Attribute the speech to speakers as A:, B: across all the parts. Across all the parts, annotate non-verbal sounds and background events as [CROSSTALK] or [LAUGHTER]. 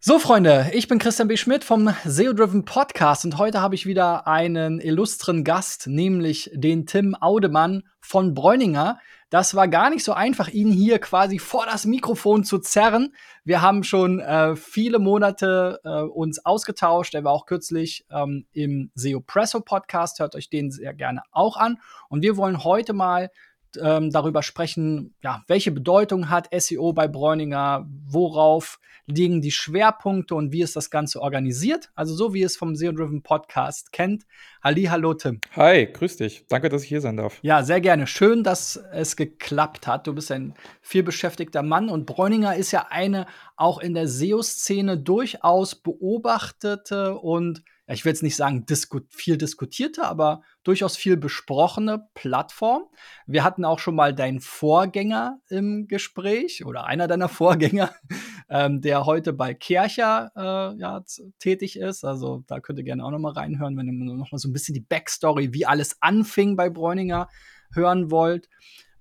A: So, Freunde, ich bin Christian B. Schmidt vom SEO Driven Podcast und heute habe ich wieder einen illustren Gast, nämlich den Tim Audemann von Bräuninger. Das war gar nicht so einfach, ihn hier quasi vor das Mikrofon zu zerren. Wir haben schon äh, viele Monate äh, uns ausgetauscht. Er war auch kürzlich ähm, im SEO Presso Podcast. Hört euch den sehr gerne auch an. Und wir wollen heute mal ähm, darüber sprechen, ja, welche Bedeutung hat SEO bei Bräuninger, worauf liegen die Schwerpunkte und wie ist das Ganze organisiert. Also so wie es vom SEO Driven Podcast kennt. Halli, hallo Tim.
B: Hi, grüß dich. Danke, dass ich hier sein darf.
A: Ja, sehr gerne. Schön, dass es geklappt hat. Du bist ein vielbeschäftigter Mann und Bräuninger ist ja eine auch in der SEO-Szene durchaus beobachtete und ich will jetzt nicht sagen disku viel diskutierte, aber durchaus viel besprochene Plattform. Wir hatten auch schon mal deinen Vorgänger im Gespräch oder einer deiner [LAUGHS] Vorgänger, ähm, der heute bei Kercher äh, ja, tätig ist. Also da könnt ihr gerne auch noch mal reinhören, wenn ihr noch mal so ein bisschen die Backstory, wie alles anfing bei Bräuninger, hören wollt.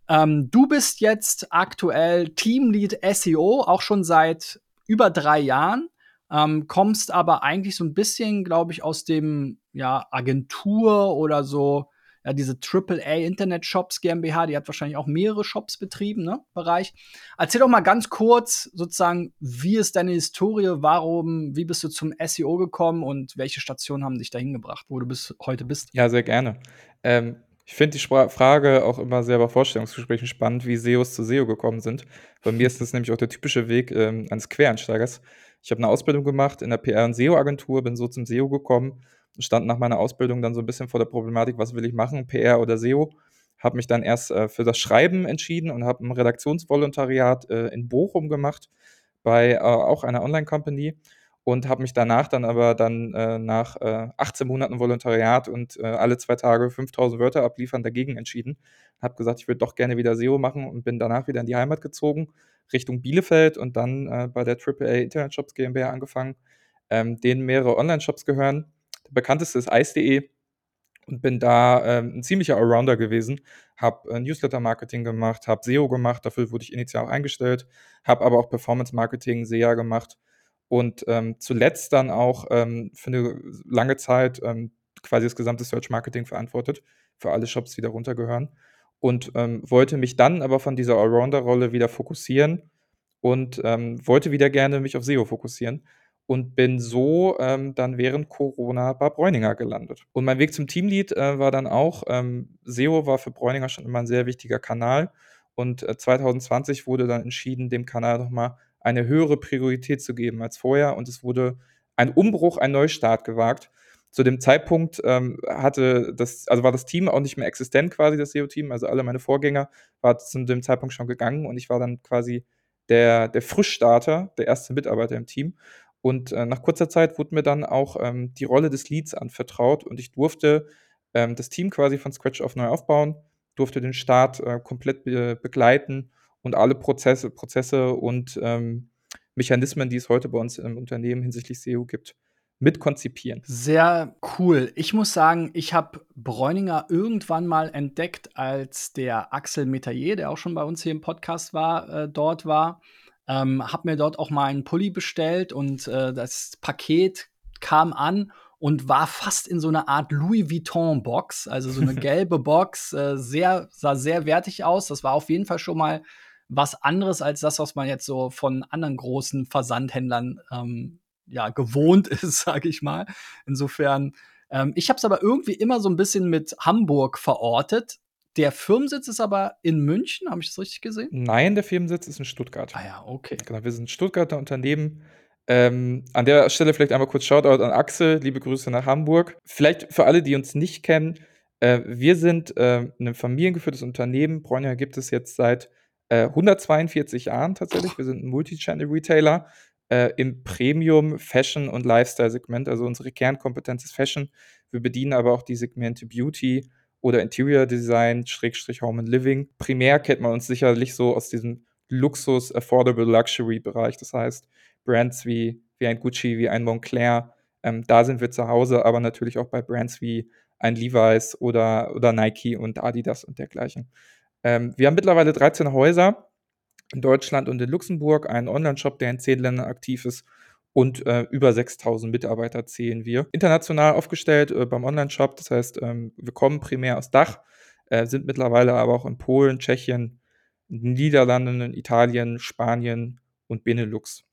A: Ähm, du bist jetzt aktuell Teamlead SEO, auch schon seit über drei Jahren. Ähm, kommst aber eigentlich so ein bisschen, glaube ich, aus dem ja, Agentur oder so, ja, diese AAA Internet Shops GmbH, die hat wahrscheinlich auch mehrere Shops betrieben, ne, Bereich. Erzähl doch mal ganz kurz sozusagen, wie ist deine Historie, warum, wie bist du zum SEO gekommen und welche Stationen haben dich dahin gebracht, wo du bis heute bist?
B: Ja, sehr gerne. Ähm, ich finde die Spra Frage auch immer sehr bei Vorstellungsgesprächen spannend, wie SEOs zu SEO gekommen sind. Bei mir ist das nämlich auch der typische Weg ähm, eines Quereinsteigers. Ich habe eine Ausbildung gemacht in der PR- und SEO-Agentur, bin so zum SEO gekommen und stand nach meiner Ausbildung dann so ein bisschen vor der Problematik, was will ich machen, PR oder SEO. Habe mich dann erst äh, für das Schreiben entschieden und habe ein Redaktionsvolontariat äh, in Bochum gemacht bei äh, auch einer Online-Company und habe mich danach dann aber dann äh, nach äh, 18 Monaten Volontariat und äh, alle zwei Tage 5000 Wörter abliefern dagegen entschieden. Habe gesagt, ich würde doch gerne wieder SEO machen und bin danach wieder in die Heimat gezogen Richtung Bielefeld und dann äh, bei der AAA Internet Shops GmbH angefangen, ähm, denen mehrere Online-Shops gehören. Der bekannteste ist ice.de und bin da ähm, ein ziemlicher Allrounder gewesen. Habe äh, Newsletter-Marketing gemacht, habe SEO gemacht, dafür wurde ich initial auch eingestellt, habe aber auch Performance-Marketing, SEA gemacht und ähm, zuletzt dann auch ähm, für eine lange Zeit ähm, quasi das gesamte Search-Marketing verantwortet, für alle Shops, die darunter gehören und ähm, wollte mich dann aber von dieser Allrounder-Rolle wieder fokussieren und ähm, wollte wieder gerne mich auf SEO fokussieren und bin so ähm, dann während Corona bei Bräuninger gelandet. Und mein Weg zum Teamlead äh, war dann auch, ähm, SEO war für Bräuninger schon immer ein sehr wichtiger Kanal und äh, 2020 wurde dann entschieden, dem Kanal nochmal eine höhere Priorität zu geben als vorher und es wurde ein Umbruch, ein Neustart gewagt zu dem Zeitpunkt ähm, hatte das, also war das Team auch nicht mehr existent quasi, das SEO-Team. Also alle meine Vorgänger waren zu dem Zeitpunkt schon gegangen und ich war dann quasi der, der Frischstarter, der erste Mitarbeiter im Team. Und äh, nach kurzer Zeit wurde mir dann auch ähm, die Rolle des Leads anvertraut und ich durfte ähm, das Team quasi von Scratch auf neu aufbauen, durfte den Start äh, komplett be begleiten und alle Prozesse, Prozesse und ähm, Mechanismen, die es heute bei uns im Unternehmen hinsichtlich SEO gibt, mitkonzipieren.
A: Sehr cool. Ich muss sagen, ich habe Bräuninger irgendwann mal entdeckt, als der Axel Metayer, der auch schon bei uns hier im Podcast war, äh, dort war. Ähm, hab mir dort auch mal einen Pulli bestellt und äh, das Paket kam an und war fast in so einer Art Louis Vuitton Box, also so eine [LAUGHS] gelbe Box, äh, sehr sah sehr wertig aus. Das war auf jeden Fall schon mal was anderes als das, was man jetzt so von anderen großen Versandhändlern ähm, ja, gewohnt [LAUGHS] ist, sage ich mal. Insofern, ähm, ich habe es aber irgendwie immer so ein bisschen mit Hamburg verortet. Der Firmensitz ist aber in München, habe ich das richtig gesehen?
B: Nein, der Firmensitz ist in Stuttgart.
A: Ah ja, okay.
B: Genau, wir sind Stuttgarter Unternehmen. Ähm, an der Stelle vielleicht einmal kurz Shoutout an Axel, liebe Grüße nach Hamburg. Vielleicht für alle, die uns nicht kennen, äh, wir sind äh, ein familiengeführtes Unternehmen. Bräuninger gibt es jetzt seit äh, 142 Jahren tatsächlich. Wir sind ein Multi-Channel-Retailer äh, im Premium, Fashion und Lifestyle-Segment. Also unsere Kernkompetenz ist Fashion. Wir bedienen aber auch die Segmente Beauty oder Interior Design, Schrägstrich Home and Living. Primär kennt man uns sicherlich so aus diesem Luxus, Affordable Luxury Bereich. Das heißt, Brands wie, wie ein Gucci, wie ein Moncler, ähm, da sind wir zu Hause, aber natürlich auch bei Brands wie ein Levi's oder, oder Nike und Adidas und dergleichen. Ähm, wir haben mittlerweile 13 Häuser in Deutschland und in Luxemburg, einen Online-Shop, der in zehn Ländern aktiv ist. Und äh, über 6000 Mitarbeiter zählen wir. International aufgestellt äh, beim Online-Shop, das heißt, ähm, wir kommen primär aus Dach, äh, sind mittlerweile aber auch in Polen, Tschechien, Niederlanden, Italien, Spanien und Benelux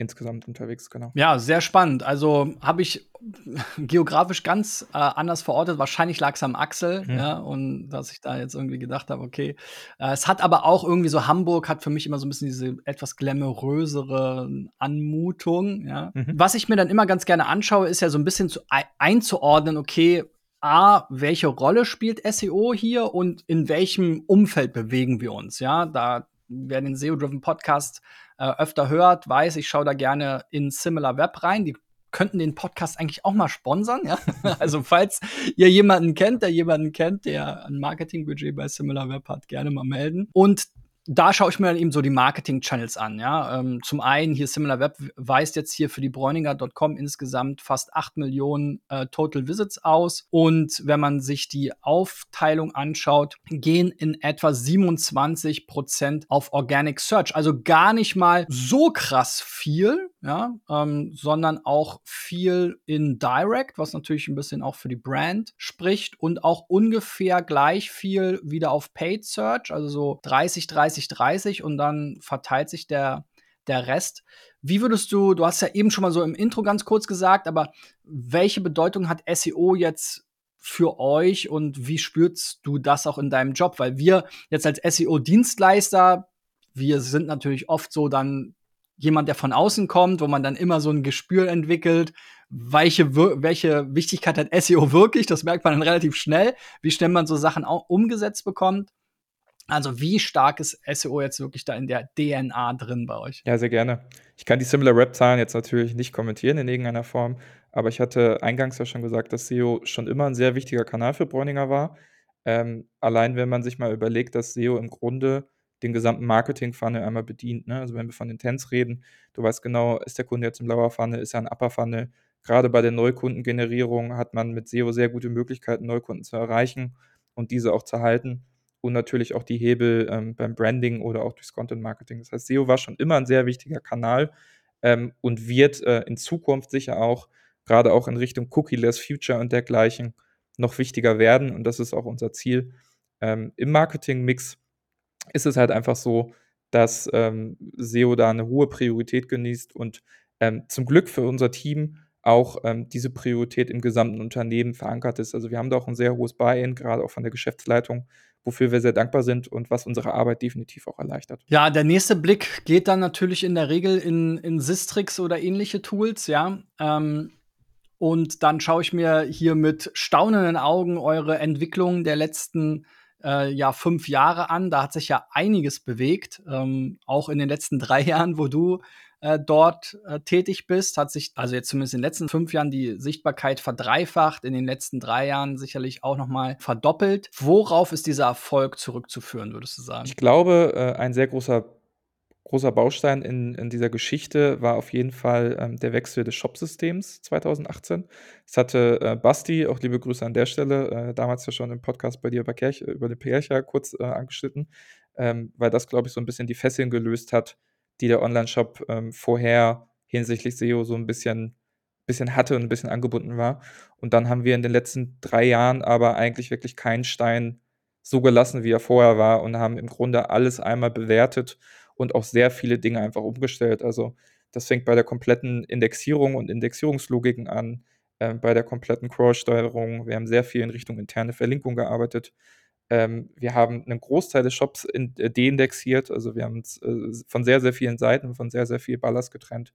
B: insgesamt unterwegs, genau.
A: Ja, sehr spannend. Also habe ich [LAUGHS] geografisch ganz äh, anders verortet. Wahrscheinlich lag es am Axel, mhm. ja, und dass ich da jetzt irgendwie gedacht habe, okay. Äh, es hat aber auch irgendwie so Hamburg hat für mich immer so ein bisschen diese etwas glamourösere Anmutung, ja. Mhm. Was ich mir dann immer ganz gerne anschaue, ist ja so ein bisschen zu, einzuordnen, okay, A, welche Rolle spielt SEO hier und in welchem Umfeld bewegen wir uns? Ja, da wer den SEO-Driven Podcast äh, öfter hört, weiß, ich schaue da gerne in Similar Web rein. Die könnten den Podcast eigentlich auch mal sponsern, ja. [LAUGHS] also falls ihr jemanden kennt, der jemanden kennt, der ein Marketingbudget bei Similar Web hat, gerne mal melden. Und da schaue ich mir dann eben so die Marketing-Channels an. Ja? Ähm, zum einen hier SimilarWeb weist jetzt hier für die Bräuninger.com insgesamt fast 8 Millionen äh, Total Visits aus. Und wenn man sich die Aufteilung anschaut, gehen in etwa 27 Prozent auf Organic Search. Also gar nicht mal so krass viel, ja, ähm, sondern auch viel in Direct, was natürlich ein bisschen auch für die Brand spricht und auch ungefähr gleich viel wieder auf Paid Search, also so 30, 30 30-30 und dann verteilt sich der, der Rest. Wie würdest du, du hast ja eben schon mal so im Intro ganz kurz gesagt, aber welche Bedeutung hat SEO jetzt für euch und wie spürst du das auch in deinem Job? Weil wir jetzt als SEO-Dienstleister, wir sind natürlich oft so dann jemand, der von außen kommt, wo man dann immer so ein Gespür entwickelt, welche, welche Wichtigkeit hat SEO wirklich, das merkt man dann relativ schnell, wie schnell man so Sachen auch umgesetzt bekommt. Also wie stark ist SEO jetzt wirklich da in der DNA drin bei euch?
B: Ja, sehr gerne. Ich kann die Similar Rap Zahlen jetzt natürlich nicht kommentieren in irgendeiner Form, aber ich hatte eingangs ja schon gesagt, dass SEO schon immer ein sehr wichtiger Kanal für Bräuninger war. Ähm, allein wenn man sich mal überlegt, dass SEO im Grunde den gesamten Marketing-Funnel einmal bedient. Ne? Also wenn wir von Intents reden, du weißt genau, ist der Kunde jetzt im Lower Funnel, ist er ein Upper Funnel. Gerade bei der Neukundengenerierung hat man mit SEO sehr gute Möglichkeiten, Neukunden zu erreichen und diese auch zu halten und natürlich auch die Hebel ähm, beim Branding oder auch durchs Content Marketing. Das heißt, SEO war schon immer ein sehr wichtiger Kanal ähm, und wird äh, in Zukunft sicher auch, gerade auch in Richtung Cookie-less Future und dergleichen, noch wichtiger werden. Und das ist auch unser Ziel. Ähm, Im Marketing-Mix ist es halt einfach so, dass ähm, SEO da eine hohe Priorität genießt und ähm, zum Glück für unser Team auch ähm, diese Priorität im gesamten Unternehmen verankert ist. Also wir haben da auch ein sehr hohes Buy-in, gerade auch von der Geschäftsleitung, wofür wir sehr dankbar sind und was unsere Arbeit definitiv auch erleichtert.
A: Ja, der nächste Blick geht dann natürlich in der Regel in, in Sistrix oder ähnliche Tools, ja. Ähm, und dann schaue ich mir hier mit staunenden Augen eure Entwicklung der letzten äh, ja, fünf Jahre an. Da hat sich ja einiges bewegt, ähm, auch in den letzten drei [LAUGHS] Jahren, wo du äh, dort äh, tätig bist, hat sich also jetzt zumindest in den letzten fünf Jahren die Sichtbarkeit verdreifacht, in den letzten drei Jahren sicherlich auch noch mal verdoppelt. Worauf ist dieser Erfolg zurückzuführen, würdest du sagen?
B: Ich glaube, äh, ein sehr großer großer Baustein in, in dieser Geschichte war auf jeden Fall ähm, der Wechsel des Shopsystems 2018. Das hatte äh, Basti, auch liebe Grüße an der Stelle, äh, damals ja schon im Podcast bei dir über, Kirch, über den Kircher kurz äh, angeschnitten, ähm, weil das, glaube ich, so ein bisschen die Fesseln gelöst hat, die der Online-Shop ähm, vorher hinsichtlich SEO so ein bisschen, bisschen hatte und ein bisschen angebunden war. Und dann haben wir in den letzten drei Jahren aber eigentlich wirklich keinen Stein so gelassen, wie er vorher war und haben im Grunde alles einmal bewertet und auch sehr viele Dinge einfach umgestellt. Also das fängt bei der kompletten Indexierung und Indexierungslogiken an, äh, bei der kompletten Crawl-Steuerung. Wir haben sehr viel in Richtung interne Verlinkung gearbeitet. Ähm, wir haben einen Großteil des Shops in, äh, deindexiert, also wir haben uns äh, von sehr, sehr vielen Seiten, von sehr, sehr viel Ballast getrennt.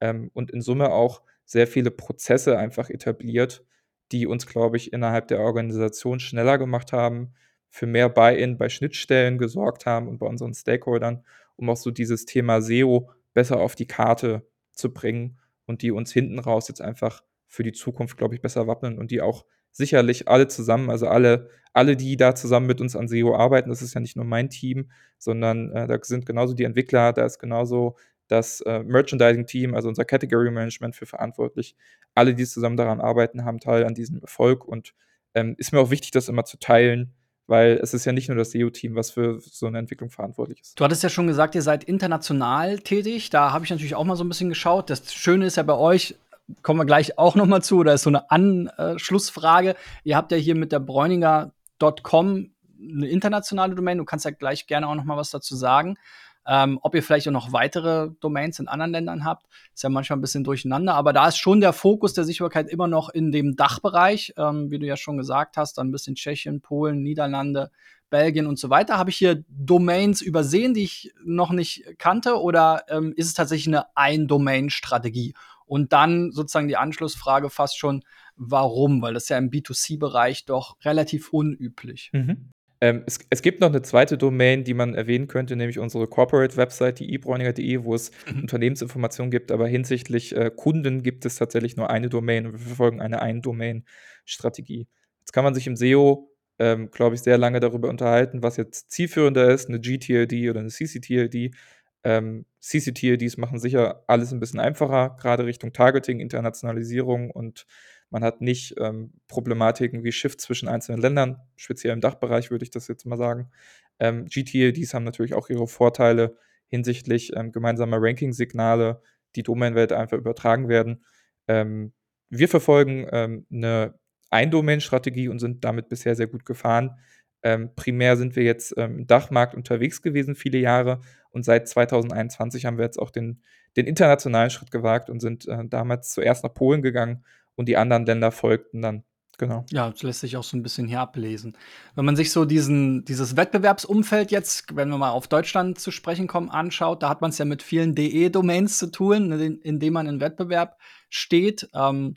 B: Ähm, und in Summe auch sehr viele Prozesse einfach etabliert, die uns, glaube ich, innerhalb der Organisation schneller gemacht haben, für mehr Buy-in bei Schnittstellen gesorgt haben und bei unseren Stakeholdern, um auch so dieses Thema SEO besser auf die Karte zu bringen und die uns hinten raus jetzt einfach für die Zukunft, glaube ich, besser wappnen und die auch sicherlich alle zusammen, also alle, alle, die da zusammen mit uns an SEO arbeiten, das ist ja nicht nur mein Team, sondern äh, da sind genauso die Entwickler, da ist genauso das äh, Merchandising-Team, also unser Category Management für verantwortlich. Alle, die zusammen daran arbeiten, haben Teil an diesem Erfolg und ähm, ist mir auch wichtig, das immer zu teilen, weil es ist ja nicht nur das SEO-Team, was für so eine Entwicklung verantwortlich ist.
A: Du hattest ja schon gesagt, ihr seid international tätig. Da habe ich natürlich auch mal so ein bisschen geschaut. Das Schöne ist ja bei euch, kommen wir gleich auch noch mal zu, da ist so eine Anschlussfrage. Ihr habt ja hier mit der Bräuninger.com eine internationale Domain. Du kannst ja gleich gerne auch noch mal was dazu sagen. Ähm, ob ihr vielleicht auch noch weitere Domains in anderen Ländern habt, ist ja manchmal ein bisschen durcheinander. Aber da ist schon der Fokus der Sichtbarkeit immer noch in dem Dachbereich, ähm, wie du ja schon gesagt hast, dann ein bisschen Tschechien, Polen, Niederlande, Belgien und so weiter. Habe ich hier Domains übersehen, die ich noch nicht kannte, oder ähm, ist es tatsächlich eine Ein-Domain-Strategie? Und dann sozusagen die Anschlussfrage fast schon, warum? Weil das ist ja im B2C-Bereich doch relativ unüblich.
B: Mhm. Ähm, es, es, gibt noch eine zweite Domain, die man erwähnen könnte, nämlich unsere Corporate-Website, die ebräuninger.de, wo es mhm. Unternehmensinformationen gibt. Aber hinsichtlich äh, Kunden gibt es tatsächlich nur eine Domain und wir verfolgen eine Ein-Domain-Strategie. Jetzt kann man sich im SEO, ähm, glaube ich, sehr lange darüber unterhalten, was jetzt zielführender ist, eine GTLD oder eine CCTLD. Ähm, CCTLDs machen sicher alles ein bisschen einfacher, gerade Richtung Targeting, Internationalisierung und man hat nicht ähm, Problematiken wie Shift zwischen einzelnen Ländern, speziell im Dachbereich würde ich das jetzt mal sagen. Ähm, GTLDs haben natürlich auch ihre Vorteile hinsichtlich ähm, gemeinsamer Ranking-Signale, die Domain-Welt einfach übertragen werden. Ähm, wir verfolgen ähm, eine Ein-Domain-Strategie und sind damit bisher sehr gut gefahren. Ähm, primär sind wir jetzt im Dachmarkt unterwegs gewesen, viele Jahre. Und seit 2021 haben wir jetzt auch den, den internationalen Schritt gewagt und sind äh, damals zuerst nach Polen gegangen und die anderen Länder folgten dann. Genau.
A: Ja, das lässt sich auch so ein bisschen hier ablesen. Wenn man sich so diesen, dieses Wettbewerbsumfeld jetzt, wenn wir mal auf Deutschland zu sprechen kommen, anschaut, da hat man es ja mit vielen DE-Domains zu tun, in, in dem man in Wettbewerb steht. Ähm,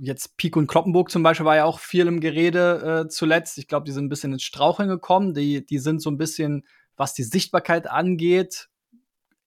A: jetzt Pik und Kloppenburg zum Beispiel war ja auch viel im Gerede äh, zuletzt. Ich glaube, die sind ein bisschen ins Straucheln gekommen. Die, die sind so ein bisschen, was die Sichtbarkeit angeht,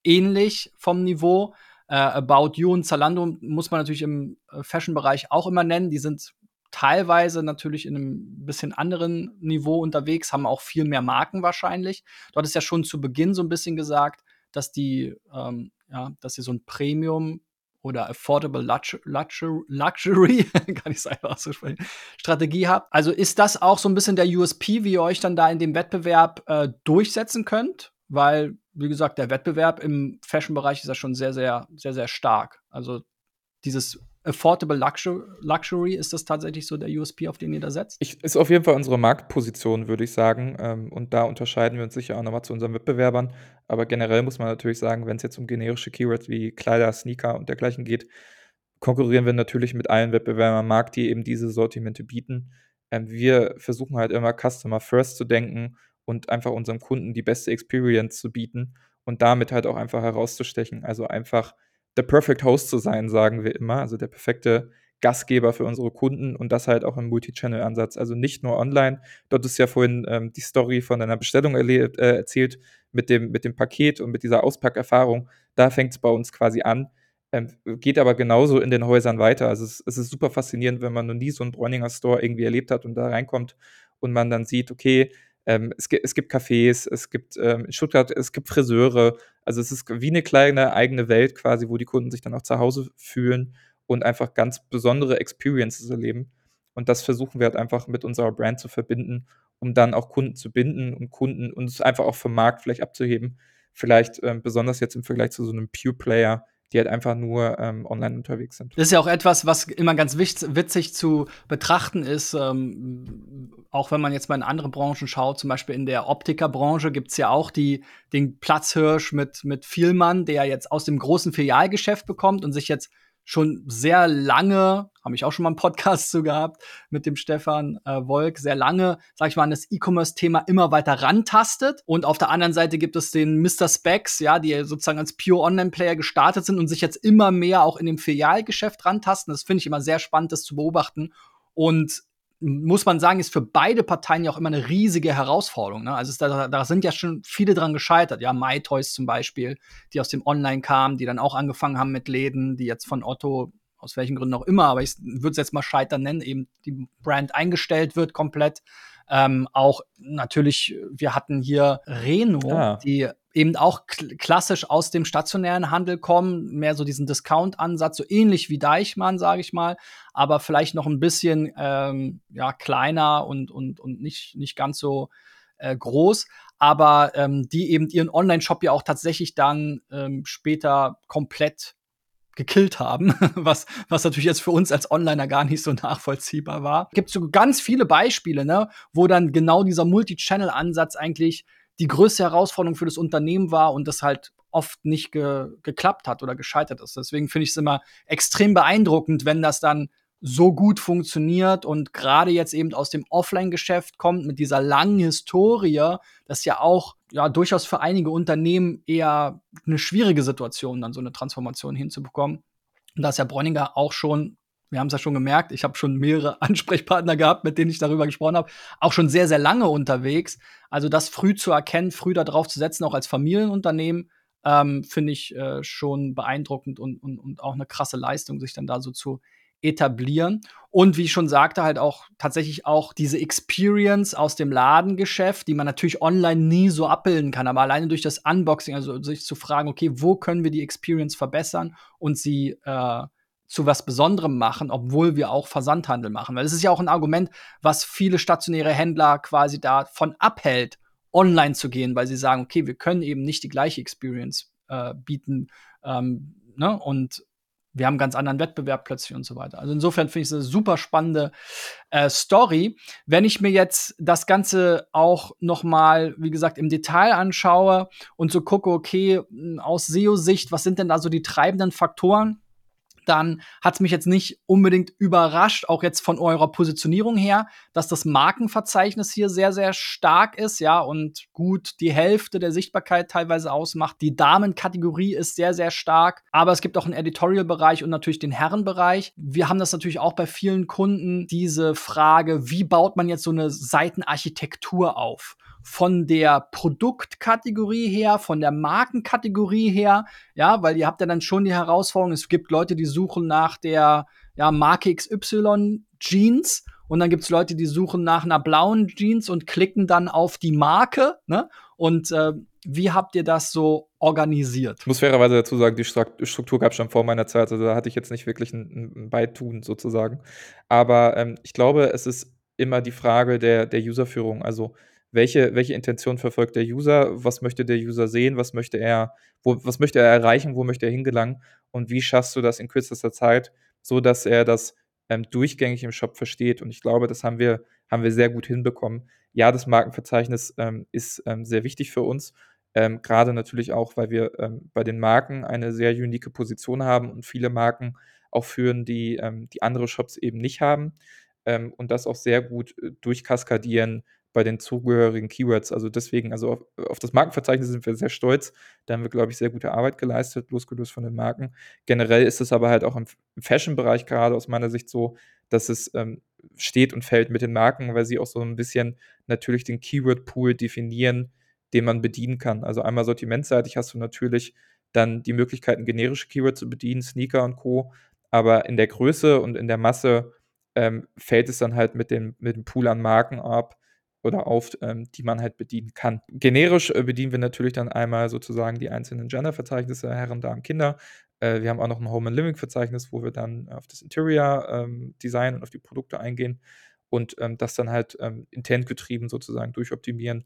A: ähnlich vom Niveau. Äh, About You und Zalando muss man natürlich im äh, Fashion-Bereich auch immer nennen. Die sind teilweise natürlich in einem bisschen anderen Niveau unterwegs, haben auch viel mehr Marken wahrscheinlich. Du hattest ja schon zu Beginn so ein bisschen gesagt, dass die, ähm, ja, dass sie so ein Premium oder Affordable Luxury, kann ich es einfach aussprechen, Strategie habt. Also ist das auch so ein bisschen der USP, wie ihr euch dann da in dem Wettbewerb äh, durchsetzen könnt? Weil wie gesagt, der Wettbewerb im Fashion-Bereich ist ja schon sehr, sehr, sehr, sehr stark. Also dieses Affordable Luxury, ist das tatsächlich so der USP, auf den ihr da setzt?
B: Ich, ist auf jeden Fall unsere Marktposition, würde ich sagen. Ähm, und da unterscheiden wir uns sicher auch nochmal zu unseren Wettbewerbern. Aber generell muss man natürlich sagen, wenn es jetzt um generische Keywords wie Kleider, Sneaker und dergleichen geht, konkurrieren wir natürlich mit allen Wettbewerbern am Markt, die eben diese Sortimente bieten. Ähm, wir versuchen halt immer Customer First zu denken und einfach unserem Kunden die beste Experience zu bieten und damit halt auch einfach herauszustechen. Also einfach der Perfect Host zu sein, sagen wir immer. Also der perfekte Gastgeber für unsere Kunden und das halt auch im Multi-Channel-Ansatz. Also nicht nur online. Dort ist ja vorhin ähm, die Story von deiner Bestellung erlebt, äh, erzählt mit dem, mit dem Paket und mit dieser Auspackerfahrung. Da fängt es bei uns quasi an. Ähm, geht aber genauso in den Häusern weiter. Also es, es, ist super faszinierend, wenn man noch nie so einen Bräuninger Store irgendwie erlebt hat und da reinkommt und man dann sieht, okay, ähm, es, gibt, es gibt Cafés, es gibt ähm, in Stuttgart, es gibt Friseure. Also es ist wie eine kleine eigene Welt quasi, wo die Kunden sich dann auch zu Hause fühlen und einfach ganz besondere Experiences erleben. Und das versuchen wir halt einfach mit unserer Brand zu verbinden, um dann auch Kunden zu binden und Kunden uns einfach auch vom Markt vielleicht abzuheben. Vielleicht ähm, besonders jetzt im Vergleich zu so einem Pure Player, die halt einfach nur ähm, online unterwegs sind.
A: Das ist ja auch etwas, was immer ganz witzig zu betrachten ist. Ähm, auch wenn man jetzt mal in andere Branchen schaut, zum Beispiel in der Optikerbranche gibt es ja auch die, den Platzhirsch mit, mit Vielmann, der jetzt aus dem großen Filialgeschäft bekommt und sich jetzt schon sehr lange, habe ich auch schon mal einen Podcast [LAUGHS] zu gehabt mit dem Stefan äh, Wolk, sehr lange, sag ich mal, an das E-Commerce-Thema immer weiter rantastet. Und auf der anderen Seite gibt es den Mr. Specs, ja, die sozusagen als Pure Online-Player gestartet sind und sich jetzt immer mehr auch in dem Filialgeschäft rantasten. Das finde ich immer sehr spannend, das zu beobachten. Und muss man sagen, ist für beide Parteien ja auch immer eine riesige Herausforderung. Ne? Also da, da, sind ja schon viele dran gescheitert. Ja, MyToys zum Beispiel, die aus dem Online kamen, die dann auch angefangen haben mit Läden, die jetzt von Otto, aus welchen Gründen auch immer, aber ich würde es jetzt mal Scheitern nennen, eben die Brand eingestellt wird komplett. Ähm, auch natürlich, wir hatten hier Reno, ah. die eben auch klassisch aus dem stationären Handel kommen, mehr so diesen Discount-Ansatz, so ähnlich wie Deichmann, sage ich mal, aber vielleicht noch ein bisschen ähm, ja, kleiner und, und, und nicht, nicht ganz so äh, groß, aber ähm, die eben ihren Online-Shop ja auch tatsächlich dann ähm, später komplett gekillt haben, [LAUGHS] was, was natürlich jetzt für uns als Onliner gar nicht so nachvollziehbar war. Gibt so ganz viele Beispiele, ne, wo dann genau dieser Multi-Channel-Ansatz eigentlich die größte Herausforderung für das Unternehmen war und das halt oft nicht ge geklappt hat oder gescheitert ist. Deswegen finde ich es immer extrem beeindruckend, wenn das dann so gut funktioniert und gerade jetzt eben aus dem Offline-Geschäft kommt mit dieser langen Historie, das ja auch ja durchaus für einige Unternehmen eher eine schwierige Situation, dann so eine Transformation hinzubekommen. Und da ist ja Bräuninger auch schon, wir haben es ja schon gemerkt, ich habe schon mehrere [LAUGHS] Ansprechpartner gehabt, mit denen ich darüber gesprochen habe, auch schon sehr, sehr lange unterwegs. Also das früh zu erkennen, früh darauf zu setzen, auch als Familienunternehmen, ähm, finde ich äh, schon beeindruckend und, und, und auch eine krasse Leistung, sich dann da so zu etablieren. Und wie ich schon sagte, halt auch tatsächlich auch diese Experience aus dem Ladengeschäft, die man natürlich online nie so abbilden kann, aber alleine durch das Unboxing, also sich zu fragen, okay, wo können wir die Experience verbessern und sie äh, zu was Besonderem machen, obwohl wir auch Versandhandel machen. Weil das ist ja auch ein Argument, was viele stationäre Händler quasi davon abhält, online zu gehen, weil sie sagen, okay, wir können eben nicht die gleiche Experience äh, bieten. Ähm, ne? Und wir haben einen ganz anderen Wettbewerb plötzlich und so weiter. Also insofern finde ich es eine super spannende äh, Story. Wenn ich mir jetzt das Ganze auch noch mal, wie gesagt, im Detail anschaue und so gucke, okay, aus SEO-Sicht, was sind denn da so die treibenden Faktoren? Dann hat es mich jetzt nicht unbedingt überrascht, auch jetzt von eurer Positionierung her, dass das Markenverzeichnis hier sehr, sehr stark ist, ja, und gut die Hälfte der Sichtbarkeit teilweise ausmacht. Die Damenkategorie ist sehr, sehr stark, aber es gibt auch einen Editorial-Bereich und natürlich den Herrenbereich. Wir haben das natürlich auch bei vielen Kunden, diese Frage, wie baut man jetzt so eine Seitenarchitektur auf? Von der Produktkategorie her, von der Markenkategorie her, ja, weil ihr habt ja dann schon die Herausforderung, es gibt Leute, die suchen nach der ja, Marke XY Jeans und dann gibt's Leute, die suchen nach einer blauen Jeans und klicken dann auf die Marke, ne? Und äh, wie habt ihr das so organisiert?
B: Ich muss fairerweise dazu sagen, die Struktur gab es schon vor meiner Zeit, also da hatte ich jetzt nicht wirklich ein, ein Beitun sozusagen. Aber ähm, ich glaube, es ist immer die Frage der, der Userführung. Also welche, welche Intention verfolgt der User, was möchte der User sehen, was möchte er, wo, was möchte er erreichen, wo möchte er hingelangen und wie schaffst du das in kürzester Zeit, so dass er das ähm, durchgängig im Shop versteht. Und ich glaube, das haben wir, haben wir sehr gut hinbekommen. Ja, das Markenverzeichnis ähm, ist ähm, sehr wichtig für uns. Ähm, gerade natürlich auch, weil wir ähm, bei den Marken eine sehr unique Position haben und viele Marken auch führen, die, ähm, die andere Shops eben nicht haben. und das auch sehr gut äh, durchkaskadieren bei den zugehörigen Keywords. Also deswegen, also auf, auf, das Markenverzeichnis sind wir sehr stolz. Da haben wir, glaube ich, sehr gute Arbeit geleistet, losgelöst von den Marken. Generell ist es aber halt auch im Fashion-Bereich gerade aus meiner Sicht so, dass es ähm, steht und fällt mit den Marken, weil sie auch so ein bisschen natürlich den Keyword-Pool definieren, den man bedienen kann. Also einmal sortimentseitig hast du natürlich dann die Möglichkeiten, generische Keywords zu bedienen, Sneaker und Co. Aber in der Größe und in der Masse ähm, fällt es dann halt mit dem, mit dem Pool an Marken ab, oder auf, ähm, die man halt bedienen kann. Generisch äh, bedienen wir natürlich dann einmal sozusagen die einzelnen Gender-Verzeichnisse, Herren, Damen, Kinder. Äh, wir haben auch noch ein Home and Living-Verzeichnis, wo wir dann auf das Interior-Design ähm, und auf die Produkte eingehen und ähm, das dann halt ähm, intent sozusagen durchoptimieren,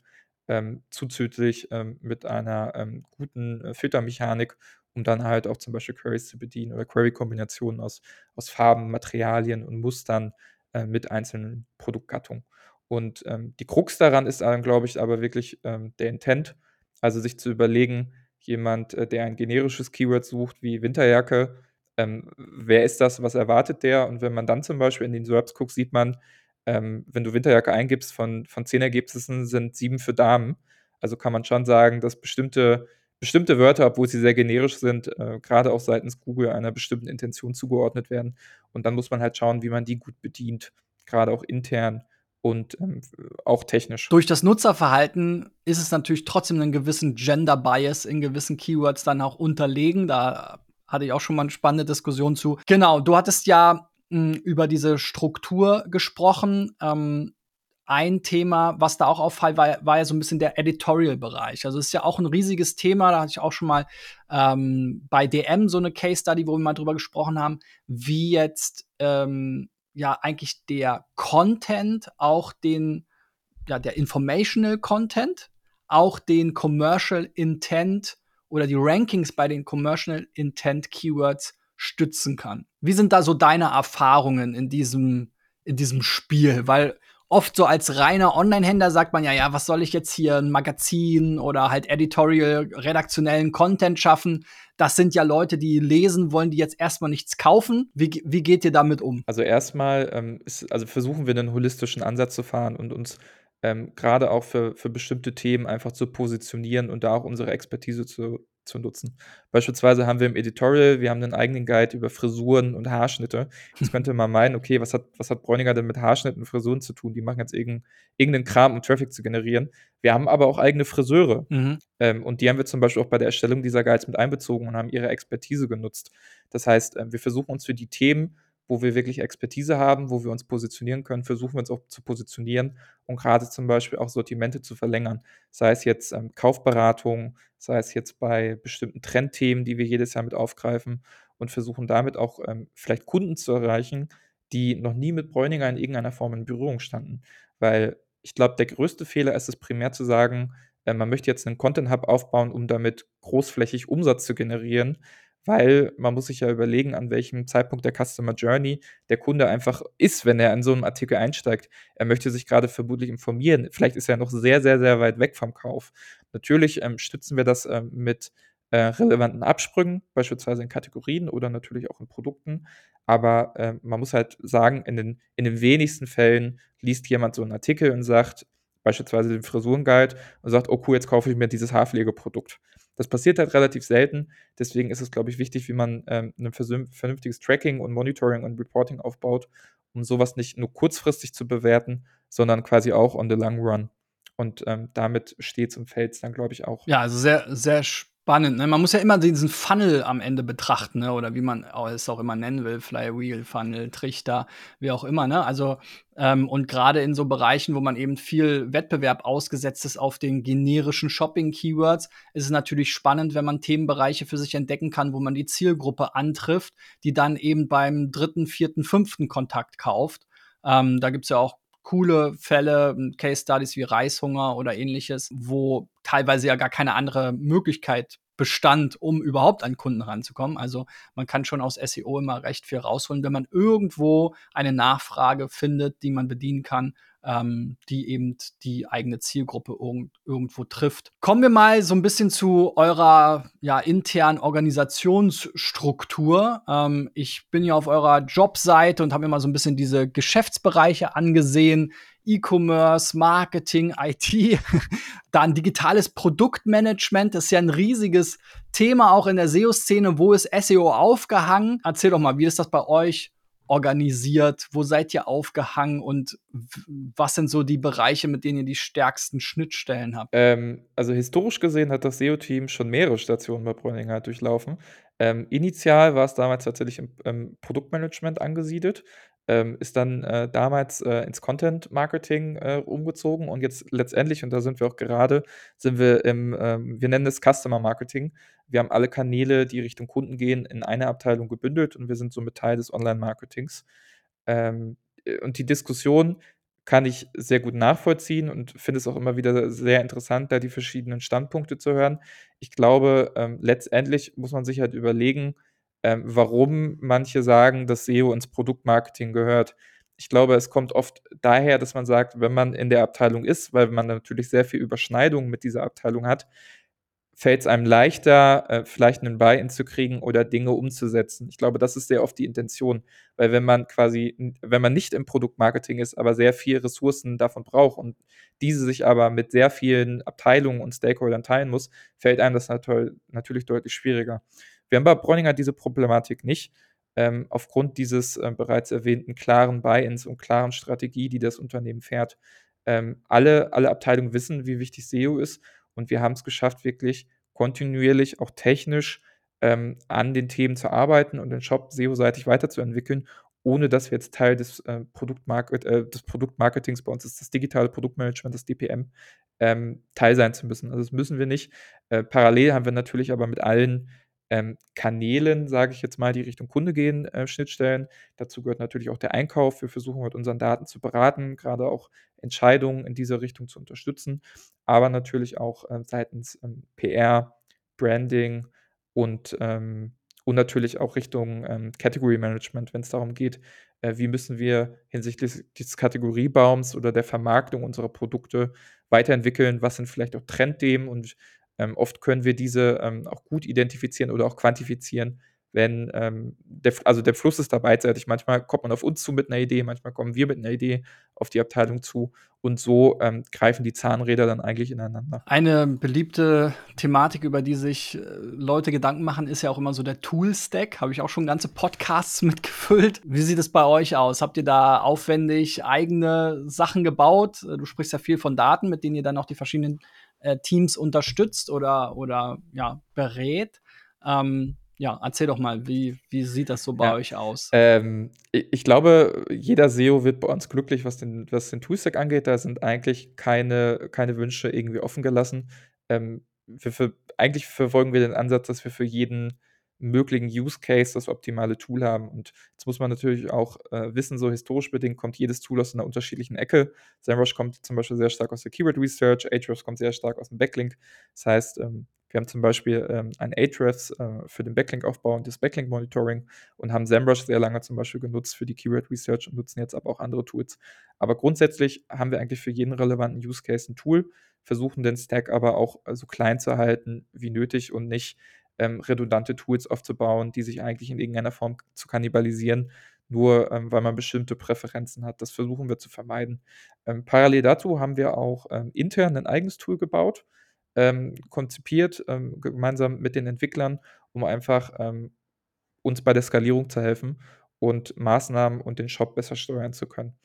B: ähm, zuzüglich ähm, mit einer ähm, guten äh, Filtermechanik, um dann halt auch zum Beispiel Queries zu bedienen oder Query-Kombinationen aus, aus Farben, Materialien und Mustern äh, mit einzelnen Produktgattungen. Und ähm, die Krux daran ist glaube ich, aber wirklich ähm, der Intent. Also sich zu überlegen, jemand, äh, der ein generisches Keyword sucht wie Winterjacke, ähm, wer ist das, was erwartet der? Und wenn man dann zum Beispiel in den SERPs guckt, sieht man, ähm, wenn du Winterjacke eingibst, von, von zehn Ergebnissen sind sieben für Damen. Also kann man schon sagen, dass bestimmte, bestimmte Wörter, obwohl sie sehr generisch sind, äh, gerade auch seitens Google einer bestimmten Intention zugeordnet werden. Und dann muss man halt schauen, wie man die gut bedient, gerade auch intern und ähm, auch technisch.
A: Durch das Nutzerverhalten ist es natürlich trotzdem einen gewissen Gender-Bias in gewissen Keywords dann auch unterlegen. Da hatte ich auch schon mal eine spannende Diskussion zu. Genau, du hattest ja mh, hm, über diese Struktur gesprochen. Ähm, ein Thema, was da auch auffällt, war, war ja so ein bisschen der Editorial-Bereich. Also es ist ja auch ein riesiges Thema. Da hatte ich auch schon mal ähm, bei DM so eine Case Study, wo wir mal drüber gesprochen haben, wie jetzt ähm, ja eigentlich der Content auch den, ja, der Informational Content, auch den Commercial Intent oder die Rankings bei den Commercial Intent Keywords stützen kann. Wie sind da so deine Erfahrungen in diesem, in diesem Spiel? Weil oft so als reiner Online-Händler sagt man ja, ja, was soll ich jetzt hier ein Magazin oder halt editorial, redaktionellen Content schaffen? Das sind ja Leute, die lesen wollen, die jetzt erstmal nichts kaufen. Wie, wie geht ihr damit um?
B: Also erstmal ähm, also versuchen wir einen holistischen Ansatz zu fahren und uns ähm, gerade auch für, für bestimmte Themen einfach zu positionieren und da auch unsere Expertise zu, zu nutzen. Beispielsweise haben wir im Editorial, wir haben einen eigenen Guide über Frisuren und Haarschnitte. Jetzt könnte man meinen, okay, was hat, was hat Bräuninger denn mit Haarschnitten und Frisuren zu tun? Die machen jetzt irgendeinen, irgendeinen Kram, um Traffic zu generieren. Wir haben aber auch eigene Friseure. Mhm. Ähm, und die haben wir zum Beispiel auch bei der Erstellung dieser Guides mit einbezogen und haben ihre Expertise genutzt. Das heißt, äh, wir versuchen uns für die Themen, wo wir wirklich Expertise haben, wo wir uns positionieren können, versuchen wir uns auch zu positionieren und gerade zum Beispiel auch Sortimente zu verlängern. Sei es jetzt ähm, Kaufberatung, sei es jetzt bei bestimmten Trendthemen, die wir jedes Jahr mit aufgreifen und versuchen damit auch ähm, vielleicht Kunden zu erreichen, die noch nie mit Bräuninger in irgendeiner Form in Berührung standen. Weil ich glaube, der größte Fehler ist es primär zu sagen, äh, man möchte jetzt einen Content Hub aufbauen, um damit großflächig Umsatz zu generieren, weil man muss sich ja überlegen, an welchem Zeitpunkt der Customer Journey der Kunde einfach ist, wenn er in so einem Artikel einsteigt. Er möchte sich gerade vermutlich informieren. Vielleicht ist er noch sehr, sehr, sehr weit weg vom Kauf. Natürlich ähm, stützen wir das ähm, mit äh, relevanten Absprüngen, beispielsweise in Kategorien oder natürlich auch in Produkten. Aber äh, man muss halt sagen, in den, in den wenigsten Fällen liest jemand so einen Artikel und sagt, beispielsweise den Frisurenguide und sagt, oh cool, jetzt kaufe ich mir dieses Haarpflegeprodukt. Das passiert halt relativ selten. Deswegen ist es, glaube ich, wichtig, wie man ähm, ein vernünftiges Tracking und Monitoring und Reporting aufbaut, um sowas nicht nur kurzfristig zu bewerten, sondern quasi auch on the long run. Und ähm, damit steht es und fällt es dann, glaube ich, auch.
A: Ja, also sehr, sehr spannend. Ne? Man muss ja immer diesen Funnel am Ende betrachten, ne? oder wie man es auch immer nennen will, Flywheel, Funnel, Trichter, wie auch immer. Ne? Also ähm, und gerade in so Bereichen, wo man eben viel Wettbewerb ausgesetzt ist auf den generischen Shopping-Keywords, ist es natürlich spannend, wenn man Themenbereiche für sich entdecken kann, wo man die Zielgruppe antrifft, die dann eben beim dritten, vierten, fünften Kontakt kauft. Ähm, da gibt's ja auch coole Fälle, Case Studies wie Reishunger oder ähnliches, wo teilweise ja gar keine andere Möglichkeit bestand, um überhaupt an Kunden ranzukommen. Also man kann schon aus SEO immer recht viel rausholen, wenn man irgendwo eine Nachfrage findet, die man bedienen kann ähm, die eben die eigene Zielgruppe irg irgendwo trifft. Kommen wir mal so ein bisschen zu eurer ja, internen Organisationsstruktur. Ähm, ich bin ja auf eurer Jobseite und habe mir mal so ein bisschen diese Geschäftsbereiche angesehen. E-Commerce, Marketing, [LAUGHS] IT, dann digitales Produktmanagement, das ist ja ein riesiges Thema auch in der SEO-Szene. Wo ist SEO aufgehangen? Erzähl doch mal, wie ist das bei euch organisiert? Wo seid ihr aufgehangen und was sind so die Bereiche, mit denen ihr die stärksten Schnittstellen habt?
B: Ähm, also historisch gesehen hat das SEO-Team schon mehrere Stationen bei Bräuninger durchlaufen. Ähm, initial war es damals tatsächlich im, im Produktmanagement angesiedelt ähm, ist dann äh, damals äh, ins Content Marketing äh, umgezogen und jetzt letztendlich, und da sind wir auch gerade, sind wir im, ähm, wir nennen es Customer Marketing. Wir haben alle Kanäle, die Richtung Kunden gehen, in eine Abteilung gebündelt und wir sind somit Teil des Online-Marketings. Ähm, äh, und die Diskussion kann ich sehr gut nachvollziehen und finde es auch immer wieder sehr interessant, da die verschiedenen Standpunkte zu hören. Ich glaube, ähm, letztendlich muss man sich halt überlegen, ähm, warum manche sagen, dass SEO ins Produktmarketing gehört. Ich glaube, es kommt oft daher, dass man sagt, wenn man in der Abteilung ist, weil man natürlich sehr viel Überschneidung mit dieser Abteilung hat, fällt es einem leichter, äh, vielleicht einen Buy-in zu kriegen oder Dinge umzusetzen. Ich glaube, das ist sehr oft die Intention, weil wenn man quasi, wenn man nicht im Produktmarketing ist, aber sehr viel Ressourcen davon braucht und diese sich aber mit sehr vielen Abteilungen und Stakeholdern teilen muss, fällt einem das natürlich deutlich schwieriger. Wir haben bei Bräuninger diese Problematik nicht, ähm, aufgrund dieses äh, bereits erwähnten klaren Buy-ins und klaren Strategie, die das Unternehmen fährt. Ähm, alle, alle Abteilungen wissen, wie wichtig SEO ist und wir haben es geschafft, wirklich kontinuierlich, auch technisch ähm, an den Themen zu arbeiten und den Shop SEO-seitig weiterzuentwickeln, ohne dass wir jetzt Teil des, äh, Produktmarket äh, des Produktmarketings bei uns ist das digitale Produktmanagement, das DPM, ähm, Teil sein zu müssen. Also, das müssen wir nicht. Äh, parallel haben wir natürlich aber mit allen ähm, Kanälen, sage ich jetzt mal, die Richtung Kunde gehen, äh, Schnittstellen. Dazu gehört natürlich auch der Einkauf. Wir versuchen mit unseren Daten zu beraten, gerade auch Entscheidungen in dieser Richtung zu unterstützen, aber natürlich auch äh, seitens ähm, PR, Branding und, ähm, und natürlich auch Richtung ähm, Category Management, wenn es darum geht, äh, wie müssen wir hinsichtlich des Kategoriebaums oder der Vermarktung unserer Produkte weiterentwickeln, was sind vielleicht auch Trendthemen und ähm, oft können wir diese ähm, auch gut identifizieren oder auch quantifizieren, wenn ähm, der, also der Fluss ist da beidseitig. Manchmal kommt man auf uns zu mit einer Idee, manchmal kommen wir mit einer Idee auf die Abteilung zu und so ähm, greifen die Zahnräder dann eigentlich ineinander.
A: Eine beliebte Thematik, über die sich äh, Leute Gedanken machen, ist ja auch immer so der Tool-Stack. Habe ich auch schon ganze Podcasts [LAUGHS] mitgefüllt. Wie sieht es bei euch aus? Habt ihr da aufwendig eigene Sachen gebaut? Du sprichst ja viel von Daten, mit denen ihr dann auch die verschiedenen äh, Teams unterstützt oder, oder ja, berät. Ähm, ja, erzähl doch mal, wie, wie sieht das so bei ja, euch aus?
B: Ähm, ich glaube, jeder SEO wird bei uns glücklich, was den, was den Toolstack angeht. Da sind eigentlich keine, keine Wünsche irgendwie offen gelassen. Ähm, für, für, eigentlich verfolgen wir den Ansatz, dass wir für jeden möglichen Use Case das optimale Tool haben. Und jetzt muss man natürlich auch äh, wissen, so historisch bedingt kommt jedes Tool aus einer unterschiedlichen Ecke. SEMrush kommt zum Beispiel sehr stark aus der Keyword Research, Ahrefs kommt sehr stark aus dem Backlink. Das heißt, ähm, wir haben zum Beispiel ähm, ein Ahrefs äh, für den Backlink-Aufbau und das Backlink-Monitoring und haben SEMrush sehr lange zum Beispiel genutzt für die Keyword Research und nutzen jetzt aber auch andere Tools. Aber grundsätzlich haben wir eigentlich für jeden relevanten Use Case ein Tool, versuchen den Stack aber auch so klein zu halten wie nötig und nicht ähm, redundante Tools aufzubauen, die sich eigentlich in irgendeiner Form zu kannibalisieren, nur ähm, weil man bestimmte Präferenzen hat. Das versuchen wir zu vermeiden. Ähm, parallel dazu haben wir auch ähm, intern ein eigenes Tool gebaut, ähm, konzipiert, ähm, gemeinsam mit den Entwicklern, um einfach uns bei der Skalierung zu helfen und Maßnahmen und den Shop besser steuern zu können.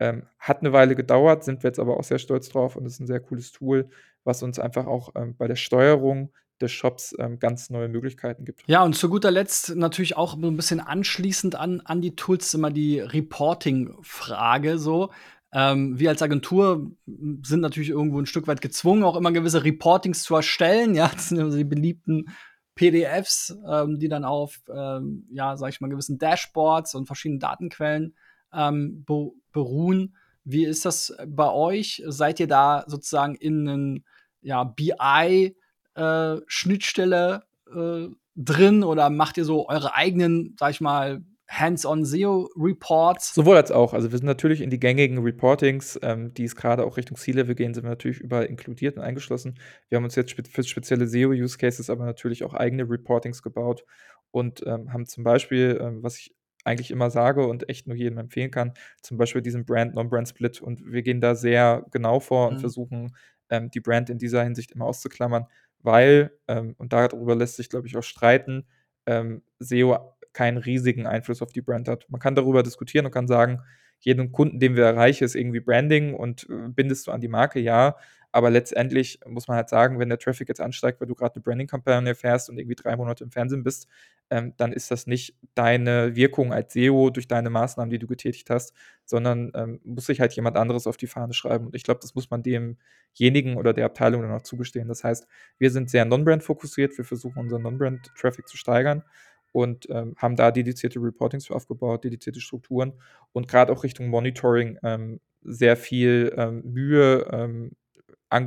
B: Ähm, hat eine Weile gedauert, sind wir jetzt aber auch sehr stolz drauf und ist ein sehr cooles Tool, was uns einfach auch ähm, bei der Steuerung des Shops ähm, ganz neue Möglichkeiten gibt.
A: Ja, und zu guter Letzt natürlich auch ein bisschen anschließend an, an die Tools immer die Reporting-Frage so. Ähm, wir als Agentur sind natürlich irgendwo ein Stück weit gezwungen, auch immer gewisse Reportings zu erstellen. Ja, das sind also die beliebten PDFs, ähm, die dann auf, ähm, ja, sag ich mal, gewissen Dashboards und verschiedenen Datenquellen ähm, beruhen. Wie ist das bei euch? Seid ihr da sozusagen in einen ja, BI äh, Schnittstelle äh, drin oder macht ihr so eure eigenen, sag ich mal, Hands-on SEO-Reports?
B: Sowohl als auch. Also wir sind natürlich in die gängigen Reportings, ähm, die es gerade auch Richtung C-Level gehen, sind wir natürlich überall inkludiert und eingeschlossen. Wir haben uns jetzt spe für spezielle SEO-Use-Cases aber natürlich auch eigene Reportings gebaut und ähm, haben zum Beispiel, ähm, was ich eigentlich immer sage und echt nur jedem empfehlen kann, zum Beispiel diesen Brand-Non-Brand-Split. Und wir gehen da sehr genau vor und mhm. versuchen, ähm, die Brand in dieser Hinsicht immer auszuklammern weil, ähm, und darüber lässt sich, glaube ich, auch streiten, ähm, SEO keinen riesigen Einfluss auf die Brand hat. Man kann darüber diskutieren und kann sagen, jeden Kunden, den wir erreichen, ist irgendwie Branding und äh, bindest du an die Marke, ja. Aber letztendlich muss man halt sagen, wenn der Traffic jetzt ansteigt, weil du gerade eine Branding-Kampagne fährst und irgendwie drei Monate im Fernsehen bist, ähm, dann ist das nicht deine Wirkung als SEO durch deine Maßnahmen, die du getätigt hast, sondern ähm, muss sich halt jemand anderes auf die Fahne schreiben. Und ich glaube, das muss man demjenigen oder der Abteilung dann auch zugestehen. Das heißt, wir sind sehr Non-Brand fokussiert, wir versuchen unseren Non-Brand-Traffic zu steigern und ähm, haben da dedizierte Reportings für aufgebaut, dedizierte Strukturen und gerade auch Richtung Monitoring ähm, sehr viel ähm, Mühe ähm,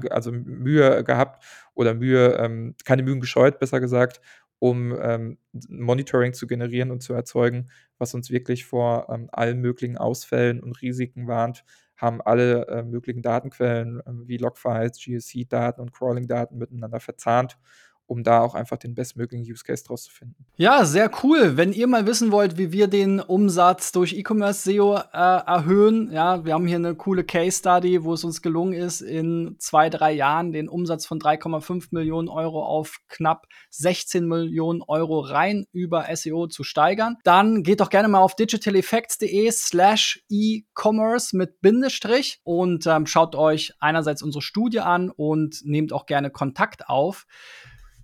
B: also Mühe gehabt oder Mühe, ähm, keine Mühen gescheut, besser gesagt, um ähm, Monitoring zu generieren und zu erzeugen, was uns wirklich vor ähm, allen möglichen Ausfällen und Risiken warnt, haben alle äh, möglichen Datenquellen äh, wie Logfiles, GSC-Daten und Crawling-Daten miteinander verzahnt um da auch einfach den bestmöglichen Use Case draus zu finden.
A: Ja, sehr cool. Wenn ihr mal wissen wollt, wie wir den Umsatz durch E-Commerce SEO äh, erhöhen, ja, wir haben hier eine coole Case Study, wo es uns gelungen ist, in zwei, drei Jahren den Umsatz von 3,5 Millionen Euro auf knapp 16 Millionen Euro rein über SEO zu steigern. Dann geht doch gerne mal auf digitaleffects.de slash e-commerce mit Bindestrich und ähm, schaut euch einerseits unsere Studie an und nehmt auch gerne Kontakt auf.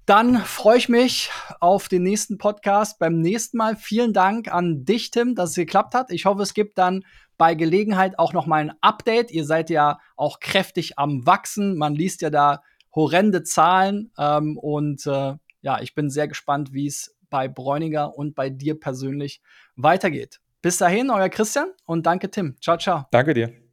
A: Dann freue ich mich auf den nächsten Podcast beim nächsten Mal. Vielen Dank an dich, Tim, dass es geklappt hat. Ich hoffe, es gibt dann bei Gelegenheit auch noch mal ein Update. Ihr seid ja auch kräftig am Wachsen. Man liest ja da horrende Zahlen. Ähm, und äh, ja, ich bin sehr gespannt, wie es bei Bräuniger und bei dir persönlich weitergeht. Bis dahin, euer Christian und danke, Tim. Ciao, ciao.
B: Danke dir.